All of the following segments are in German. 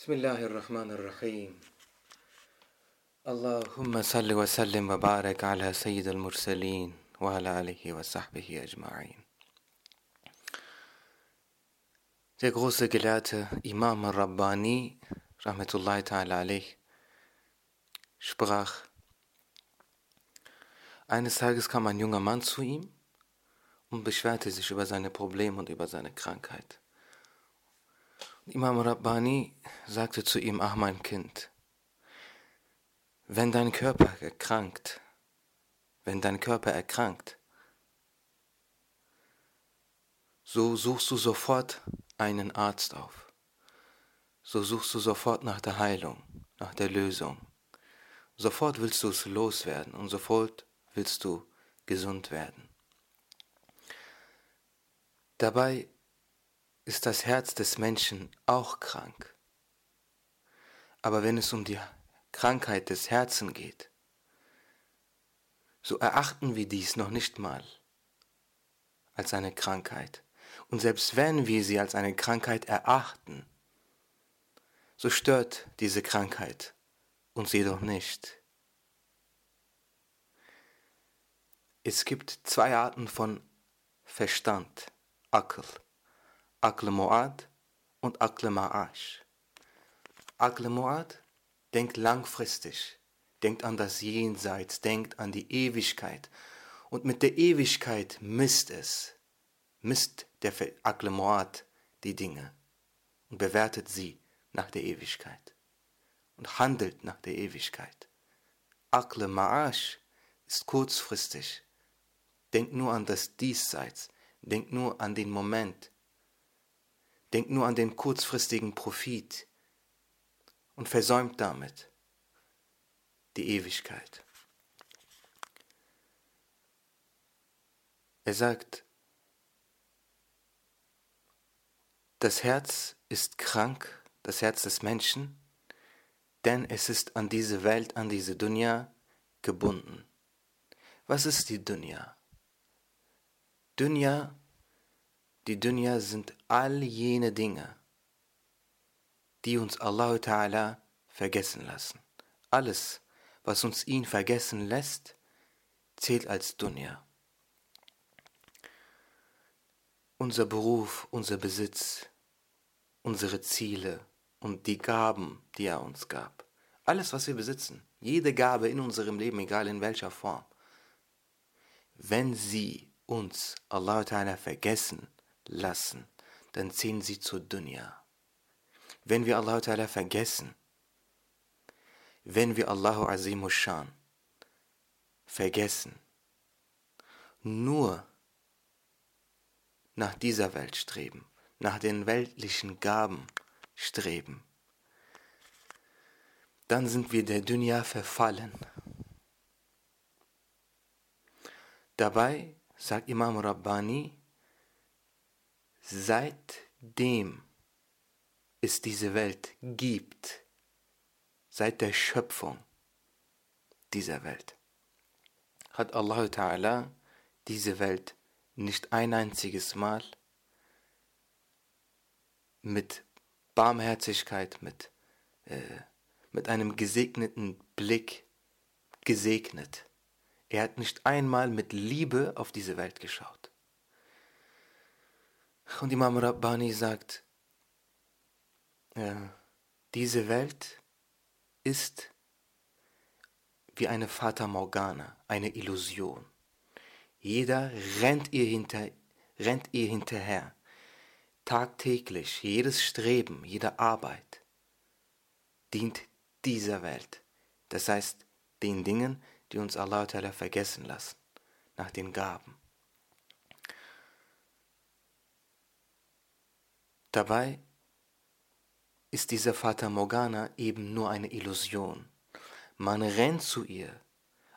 بسم الله الرحمن الرحيم اللهم صل وسلم وبارك على سيد المرسلين وعلى آله وصحبه أجمعين Der große Gelehrte Imam Rabbani, Rahmetullahi ta'ala alayh, sprach, eines Tages kam ein junger Mann zu ihm und beschwerte sich über seine Probleme und über seine Krankheit. Imam Rabbani sagte zu ihm, ach mein Kind, wenn dein Körper erkrankt, wenn dein Körper erkrankt, so suchst du sofort einen Arzt auf. So suchst du sofort nach der Heilung, nach der Lösung. Sofort willst du es loswerden und sofort willst du gesund werden. Dabei ist das Herz des Menschen auch krank. Aber wenn es um die Krankheit des Herzens geht, so erachten wir dies noch nicht mal als eine Krankheit. Und selbst wenn wir sie als eine Krankheit erachten, so stört diese Krankheit uns jedoch nicht. Es gibt zwei Arten von Verstand, Akl. Akl Mu'ad und Akl Ma'ash. Akl Mu'ad denkt langfristig, denkt an das Jenseits, denkt an die Ewigkeit. Und mit der Ewigkeit misst es, misst der Akl Mu'ad die Dinge und bewertet sie nach der Ewigkeit und handelt nach der Ewigkeit. Akl Ma'ash ist kurzfristig, denkt nur an das Diesseits, denkt nur an den Moment, denkt nur an den kurzfristigen Profit und versäumt damit die Ewigkeit. Er sagt, das Herz ist krank, das Herz des Menschen, denn es ist an diese Welt, an diese Dunya gebunden. Was ist die Dunya? Dunya die Dunya sind all jene Dinge, die uns Allah Ta'ala vergessen lassen. Alles, was uns ihn vergessen lässt, zählt als Dunya. Unser Beruf, unser Besitz, unsere Ziele und die Gaben, die er uns gab. Alles, was wir besitzen, jede Gabe in unserem Leben, egal in welcher Form, wenn sie uns, Allah Ta'ala, vergessen, lassen, dann ziehen sie zur Dunya. Wenn wir Allah Ta'ala vergessen, wenn wir Allahu Azimushan vergessen, nur nach dieser Welt streben, nach den weltlichen Gaben streben, dann sind wir der Dunya verfallen. Dabei sagt Imam Rabbani, seitdem es diese Welt gibt, seit der Schöpfung dieser Welt, hat Allah Ta'ala diese Welt nicht ein einziges Mal mit Barmherzigkeit, mit, äh, mit einem gesegneten Blick gesegnet. Er hat nicht einmal mit Liebe auf diese Welt geschaut. Und Imam Rabbani sagt, äh, diese Welt ist wie eine Fata Morgana, eine Illusion. Jeder rennt ihr, hinter, rennt ihr hinterher. Tagtäglich, jedes Streben, jede Arbeit dient dieser Welt. Das heißt, den Dingen, die uns Allah vergessen lassen, nach den Gaben. Dabei ist diese Fata Morgana eben nur eine Illusion. Man rennt zu ihr,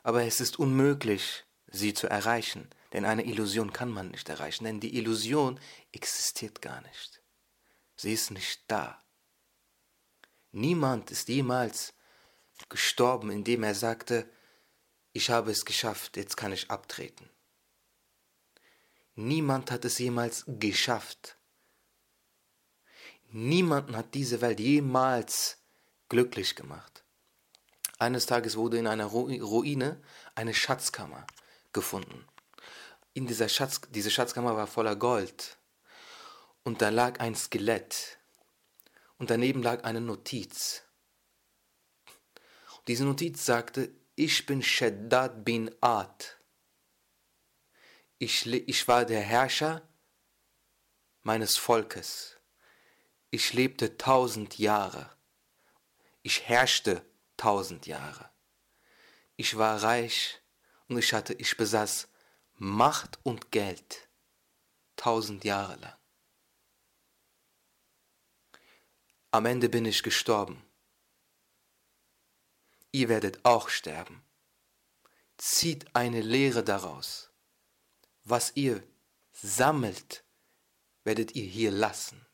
aber es ist unmöglich, sie zu erreichen, denn eine Illusion kann man nicht erreichen, denn die Illusion existiert gar nicht. Sie ist nicht da. Niemand ist jemals gestorben, indem er sagte, ich habe es geschafft, jetzt kann ich abtreten. Niemand hat es jemals geschafft, Niemanden hat diese Welt jemals glücklich gemacht. Eines Tages wurde in einer Ruine eine Schatzkammer gefunden. In dieser Schatz, diese Schatzkammer war voller Gold. Und da lag ein Skelett. Und daneben lag eine Notiz. Diese Notiz sagte, ich bin Shaddad bin Ad. Ich, ich war der Herrscher meines Volkes. Ich lebte tausend Jahre. Ich herrschte tausend Jahre. Ich war reich und ich hatte, ich besaß Macht und Geld tausend Jahre lang. Am Ende bin ich gestorben. Ihr werdet auch sterben. Zieht eine Lehre daraus. Was ihr sammelt, werdet ihr hier lassen.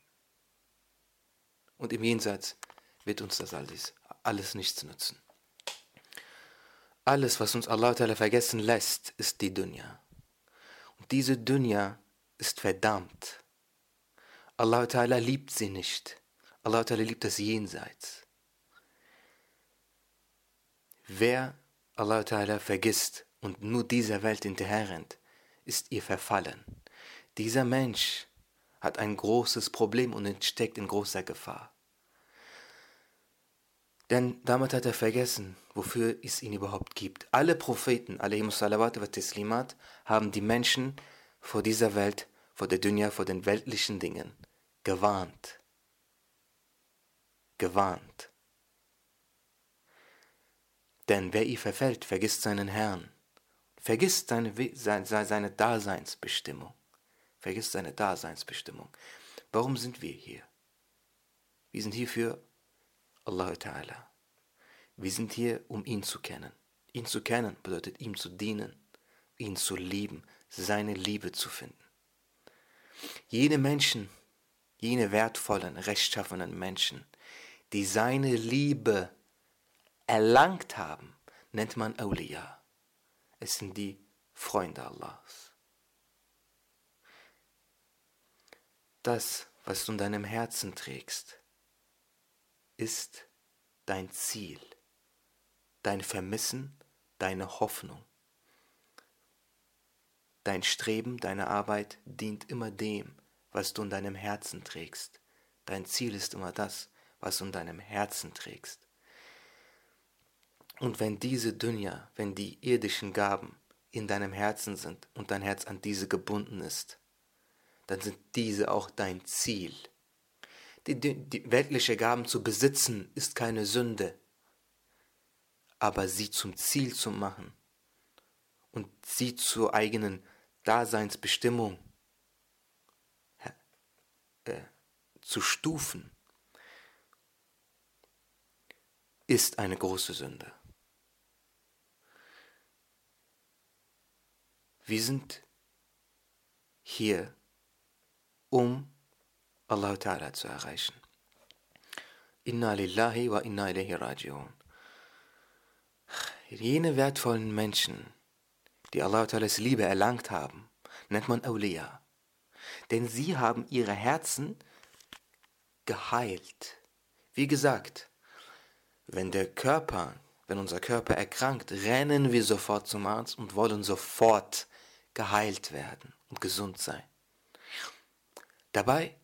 Und im Jenseits wird uns das alles, alles nichts nützen. Alles, was uns Allah vergessen lässt, ist die Dunya. Und diese Dunya ist verdammt. Allah liebt sie nicht. Allah liebt das Jenseits. Wer Allah vergisst und nur dieser Welt hinterherrennt, ist ihr verfallen. Dieser Mensch hat ein großes Problem und steckt in großer Gefahr. Denn damit hat er vergessen, wofür es ihn überhaupt gibt. Alle Propheten, salawat wa teslimat, haben die Menschen vor dieser Welt, vor der Dunya, vor den weltlichen Dingen gewarnt. Gewarnt. Denn wer ihr verfällt, vergisst seinen Herrn, vergisst seine, seine Daseinsbestimmung vergisst seine Daseinsbestimmung. Warum sind wir hier? Wir sind hier Allah Ta'ala. Wir sind hier, um ihn zu kennen. Ihn zu kennen bedeutet ihm zu dienen, ihn zu lieben, seine Liebe zu finden. Jene Menschen, jene wertvollen, rechtschaffenen Menschen, die seine Liebe erlangt haben, nennt man Awliya. Es sind die Freunde Allahs. Das, was du in deinem Herzen trägst, ist dein Ziel, dein Vermissen, deine Hoffnung. Dein Streben, deine Arbeit dient immer dem, was du in deinem Herzen trägst. Dein Ziel ist immer das, was du in deinem Herzen trägst. Und wenn diese Dünja, wenn die irdischen Gaben in deinem Herzen sind und dein Herz an diese gebunden ist, dann sind diese auch dein Ziel. Die, die, die weltliche Gaben zu besitzen ist keine Sünde, aber sie zum Ziel zu machen und sie zur eigenen Daseinsbestimmung äh, zu stufen, ist eine große Sünde. Wir sind hier um Allah Ta'ala zu erreichen. Inna lillahi wa inna ilaihi raji'un. Jene wertvollen Menschen, die Allah Ta'alas Liebe erlangt haben, nennt man Awliya. Denn sie haben ihre Herzen geheilt. Wie gesagt, wenn der Körper, wenn unser Körper erkrankt, rennen wir sofort zum Arzt und wollen sofort geheilt werden und gesund sein. Dabei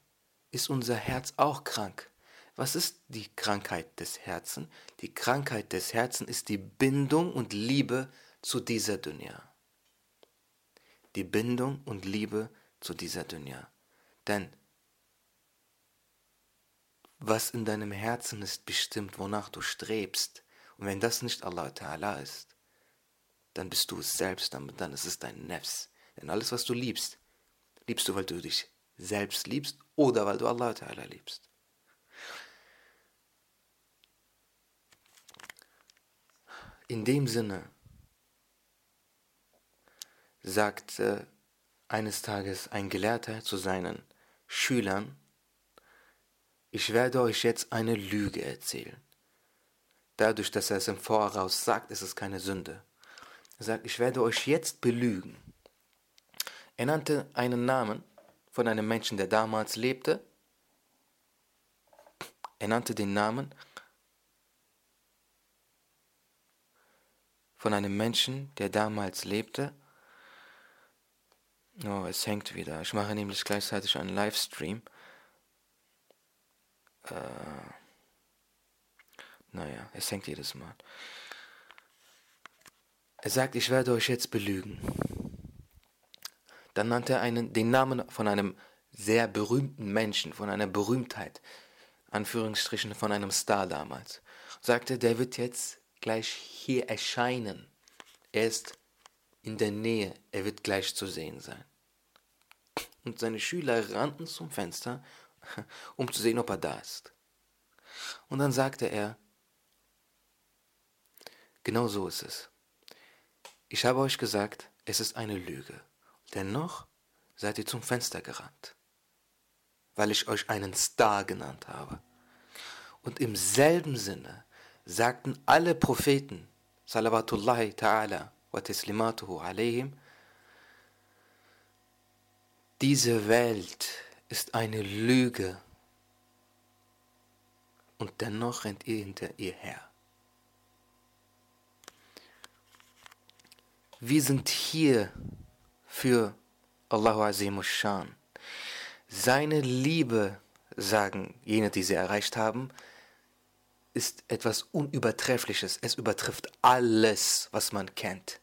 ist unser Herz auch krank. Was ist die Krankheit des Herzens? Die Krankheit des Herzens ist die Bindung und Liebe zu dieser Dunya. Die Bindung und Liebe zu dieser Dunya. Denn was in deinem Herzen ist bestimmt, wonach du strebst. Und wenn das nicht Allah Ta'ala ist, dann bist du es selbst, dann ist es dein Nefs. Denn alles, was du liebst, liebst du, weil du dich selbst liebst oder weil du Allah Ta'ala liebst. In dem Sinne sagte eines Tages ein Gelehrter zu seinen Schülern, ich werde euch jetzt eine Lüge erzählen. Dadurch, dass er es im Voraus sagt, ist es keine Sünde. Er sagt, ich werde euch jetzt belügen. Er nannte einen Namen von einem Menschen, der damals lebte. Er nannte den Namen von einem Menschen, der damals lebte. Oh, es hängt wieder. Ich mache nämlich gleichzeitig einen Livestream. Äh, naja, es hängt jedes Mal. Er sagt, ich werde euch jetzt belügen. Dann nannte er einen, den Namen von einem sehr berühmten Menschen, von einer Berühmtheit, Anführungsstrichen von einem Star damals. Sagte, der wird jetzt gleich hier erscheinen. Er ist in der Nähe, er wird gleich zu sehen sein. Und seine Schüler rannten zum Fenster, um zu sehen, ob er da ist. Und dann sagte er, genau so ist es. Ich habe euch gesagt, es ist eine Lüge. Dennoch seid ihr zum Fenster gerannt, weil ich euch einen Star genannt habe. Und im selben Sinne sagten alle Propheten, Salawatullahi ta'ala wa taslimatuhu alayhim, diese Welt ist eine Lüge und dennoch rennt ihr hinter ihr her. Wir sind hier für Allahu Azimushan. Seine Liebe, sagen jene, die sie erreicht haben, ist etwas Unübertreffliches. Es übertrifft alles, was man kennt.